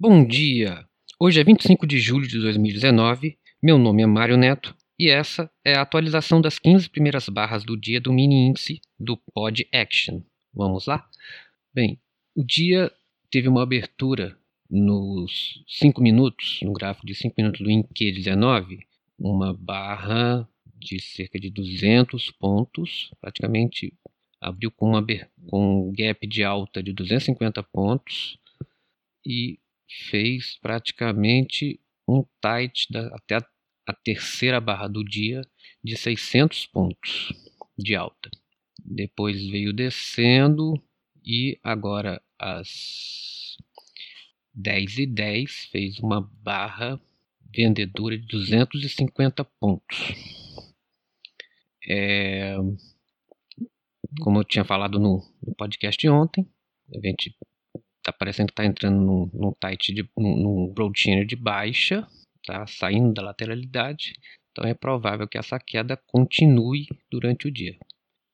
Bom dia! Hoje é 25 de julho de 2019, meu nome é Mário Neto e essa é a atualização das 15 primeiras barras do dia do mini índice do Pod Action. Vamos lá? Bem, o dia teve uma abertura nos 5 minutos, no gráfico de 5 minutos do INQ 19, uma barra de cerca de 200 pontos, praticamente abriu com, uma, com um gap de alta de 250 pontos e fez praticamente um tight da, até a, a terceira barra do dia de 600 pontos de alta. Depois veio descendo e agora às 10 e 10 fez uma barra vendedora de 250 pontos. É, como eu tinha falado no, no podcast ontem, a gente tá parecendo que tá entrando num, num tight de num, num de baixa, tá saindo da lateralidade. Então é provável que essa queda continue durante o dia.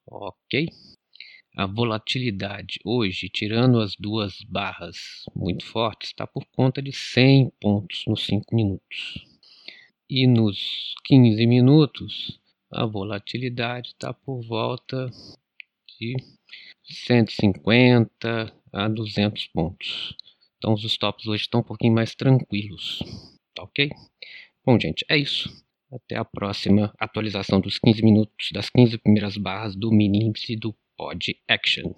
OK? A volatilidade hoje, tirando as duas barras muito fortes, está por conta de 100 pontos nos 5 minutos. E nos 15 minutos, a volatilidade está por volta de 150 a 200 pontos. Então os stops hoje estão um pouquinho mais tranquilos, tá ok? Bom, gente, é isso. Até a próxima atualização dos 15 minutos, das 15 primeiras barras do mini índice do Pod Action.